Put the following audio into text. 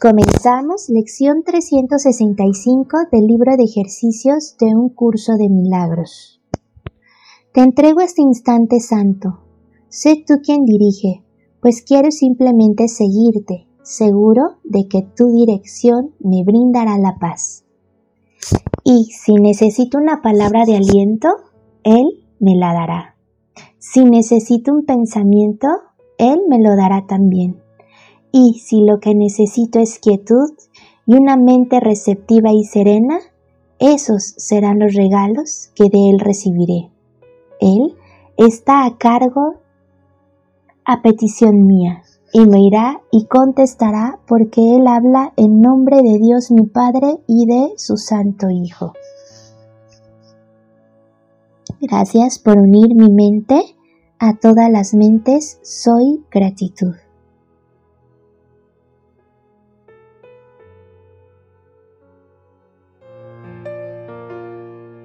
Comenzamos lección 365 del libro de ejercicios de un curso de milagros. Te entrego este instante santo. Sé tú quien dirige, pues quiero simplemente seguirte, seguro de que tu dirección me brindará la paz. Y si necesito una palabra de aliento, Él me la dará. Si necesito un pensamiento, Él me lo dará también. Y si lo que necesito es quietud y una mente receptiva y serena, esos serán los regalos que de Él recibiré. Él está a cargo a petición mía y me irá y contestará porque Él habla en nombre de Dios mi Padre y de su Santo Hijo. Gracias por unir mi mente a todas las mentes. Soy gratitud.